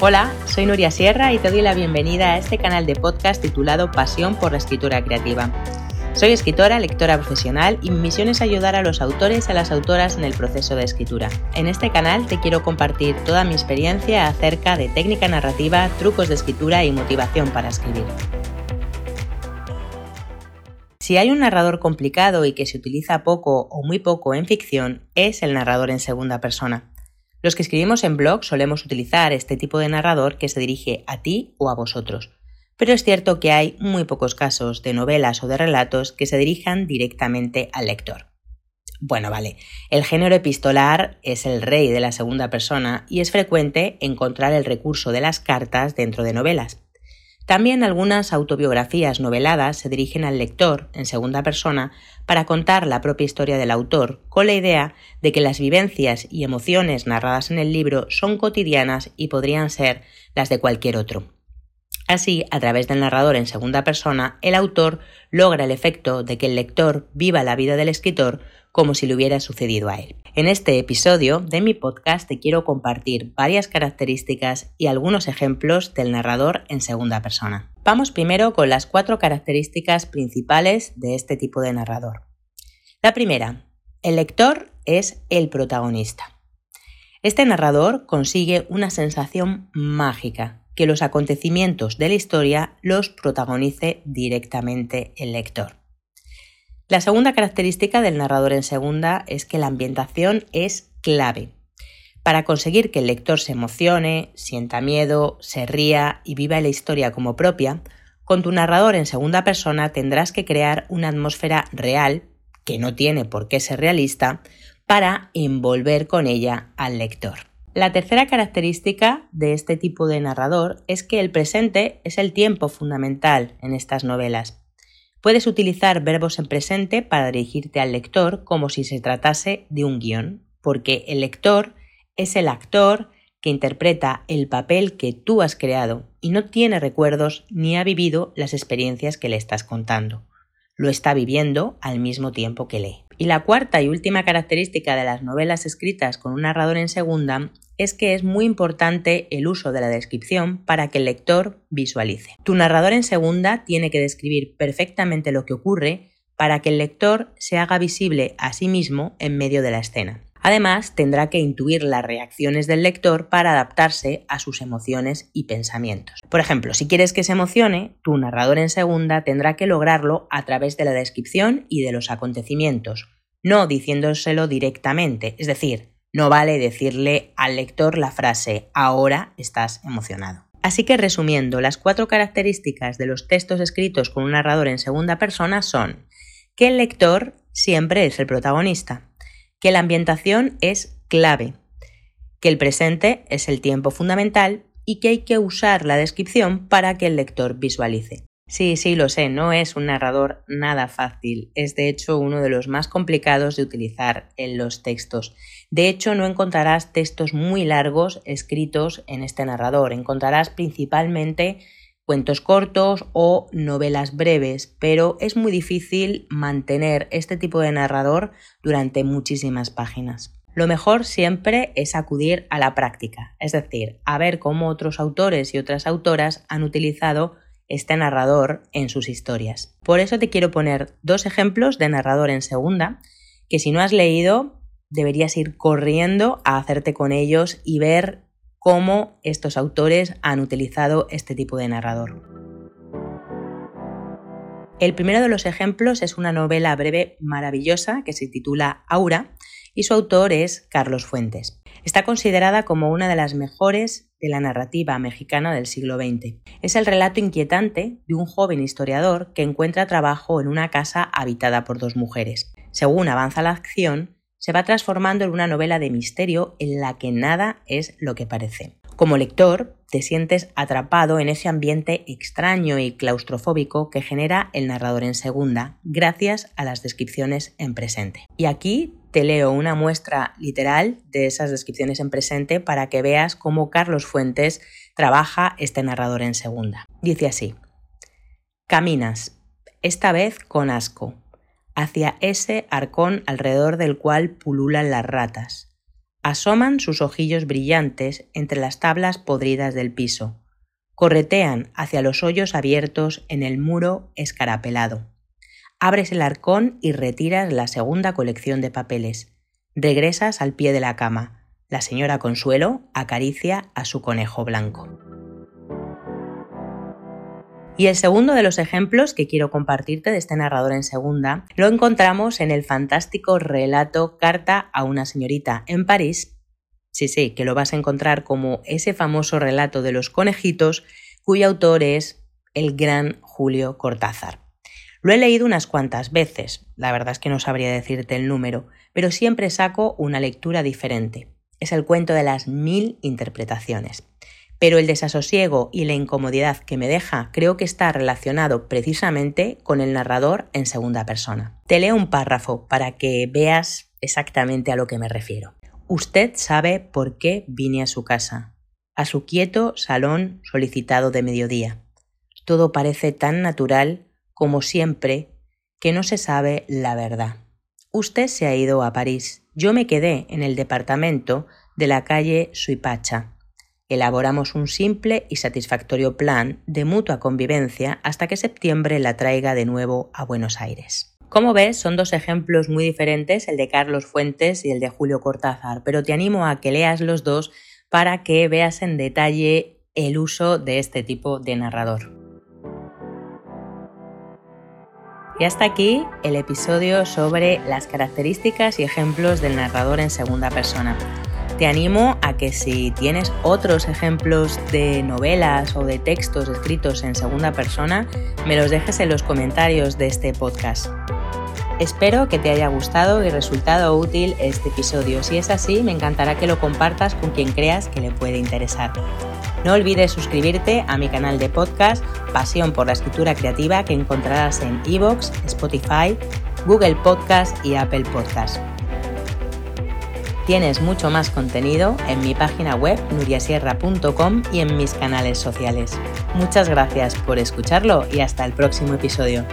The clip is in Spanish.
Hola, soy Nuria Sierra y te doy la bienvenida a este canal de podcast titulado Pasión por la Escritura Creativa. Soy escritora, lectora profesional y mi misión es ayudar a los autores y a las autoras en el proceso de escritura. En este canal te quiero compartir toda mi experiencia acerca de técnica narrativa, trucos de escritura y motivación para escribir. Si hay un narrador complicado y que se utiliza poco o muy poco en ficción, es el narrador en segunda persona. Los que escribimos en blog solemos utilizar este tipo de narrador que se dirige a ti o a vosotros, pero es cierto que hay muy pocos casos de novelas o de relatos que se dirijan directamente al lector. Bueno, vale, el género epistolar es el rey de la segunda persona y es frecuente encontrar el recurso de las cartas dentro de novelas. También algunas autobiografías noveladas se dirigen al lector en segunda persona para contar la propia historia del autor, con la idea de que las vivencias y emociones narradas en el libro son cotidianas y podrían ser las de cualquier otro. Así, a través del narrador en segunda persona, el autor logra el efecto de que el lector viva la vida del escritor como si le hubiera sucedido a él. En este episodio de mi podcast te quiero compartir varias características y algunos ejemplos del narrador en segunda persona. Vamos primero con las cuatro características principales de este tipo de narrador. La primera, el lector es el protagonista. Este narrador consigue una sensación mágica que los acontecimientos de la historia los protagonice directamente el lector. La segunda característica del narrador en segunda es que la ambientación es clave. Para conseguir que el lector se emocione, sienta miedo, se ría y viva la historia como propia, con tu narrador en segunda persona tendrás que crear una atmósfera real, que no tiene por qué ser realista, para envolver con ella al lector. La tercera característica de este tipo de narrador es que el presente es el tiempo fundamental en estas novelas. Puedes utilizar verbos en presente para dirigirte al lector como si se tratase de un guion, porque el lector es el actor que interpreta el papel que tú has creado y no tiene recuerdos ni ha vivido las experiencias que le estás contando. Lo está viviendo al mismo tiempo que lee. Y la cuarta y última característica de las novelas escritas con un narrador en segunda es que es muy importante el uso de la descripción para que el lector visualice. Tu narrador en segunda tiene que describir perfectamente lo que ocurre para que el lector se haga visible a sí mismo en medio de la escena. Además, tendrá que intuir las reacciones del lector para adaptarse a sus emociones y pensamientos. Por ejemplo, si quieres que se emocione, tu narrador en segunda tendrá que lograrlo a través de la descripción y de los acontecimientos, no diciéndoselo directamente, es decir, no vale decirle al lector la frase ahora estás emocionado. Así que resumiendo, las cuatro características de los textos escritos con un narrador en segunda persona son que el lector siempre es el protagonista, que la ambientación es clave, que el presente es el tiempo fundamental y que hay que usar la descripción para que el lector visualice. Sí, sí, lo sé, no es un narrador nada fácil, es de hecho uno de los más complicados de utilizar en los textos. De hecho, no encontrarás textos muy largos escritos en este narrador, encontrarás principalmente cuentos cortos o novelas breves, pero es muy difícil mantener este tipo de narrador durante muchísimas páginas. Lo mejor siempre es acudir a la práctica, es decir, a ver cómo otros autores y otras autoras han utilizado este narrador en sus historias. Por eso te quiero poner dos ejemplos de narrador en segunda, que si no has leído, deberías ir corriendo a hacerte con ellos y ver cómo estos autores han utilizado este tipo de narrador. El primero de los ejemplos es una novela breve maravillosa que se titula Aura y su autor es Carlos Fuentes. Está considerada como una de las mejores de la narrativa mexicana del siglo XX. Es el relato inquietante de un joven historiador que encuentra trabajo en una casa habitada por dos mujeres. Según avanza la acción, se va transformando en una novela de misterio en la que nada es lo que parece. Como lector, te sientes atrapado en ese ambiente extraño y claustrofóbico que genera el narrador en segunda, gracias a las descripciones en presente. Y aquí te leo una muestra literal de esas descripciones en presente para que veas cómo Carlos Fuentes trabaja este narrador en segunda. Dice así, caminas, esta vez con asco, hacia ese arcón alrededor del cual pululan las ratas Asoman sus ojillos brillantes entre las tablas podridas del piso. Corretean hacia los hoyos abiertos en el muro escarapelado. Abres el arcón y retiras la segunda colección de papeles. Regresas al pie de la cama. La señora Consuelo acaricia a su conejo blanco. Y el segundo de los ejemplos que quiero compartirte de este narrador en segunda lo encontramos en el fantástico relato Carta a una señorita en París. Sí, sí, que lo vas a encontrar como ese famoso relato de los conejitos cuyo autor es el gran Julio Cortázar. Lo he leído unas cuantas veces, la verdad es que no sabría decirte el número, pero siempre saco una lectura diferente. Es el cuento de las mil interpretaciones pero el desasosiego y la incomodidad que me deja creo que está relacionado precisamente con el narrador en segunda persona. Te leo un párrafo para que veas exactamente a lo que me refiero. Usted sabe por qué vine a su casa, a su quieto salón solicitado de mediodía. Todo parece tan natural como siempre que no se sabe la verdad. Usted se ha ido a París. Yo me quedé en el departamento de la calle Suipacha Elaboramos un simple y satisfactorio plan de mutua convivencia hasta que septiembre la traiga de nuevo a Buenos Aires. Como ves, son dos ejemplos muy diferentes, el de Carlos Fuentes y el de Julio Cortázar, pero te animo a que leas los dos para que veas en detalle el uso de este tipo de narrador. Y hasta aquí el episodio sobre las características y ejemplos del narrador en segunda persona te animo a que si tienes otros ejemplos de novelas o de textos escritos en segunda persona, me los dejes en los comentarios de este podcast. Espero que te haya gustado y resultado útil este episodio. Si es así, me encantará que lo compartas con quien creas que le puede interesar. No olvides suscribirte a mi canal de podcast Pasión por la Escritura Creativa que encontrarás en iVoox, Spotify, Google Podcast y Apple Podcast. Tienes mucho más contenido en mi página web nuriasierra.com y en mis canales sociales. Muchas gracias por escucharlo y hasta el próximo episodio.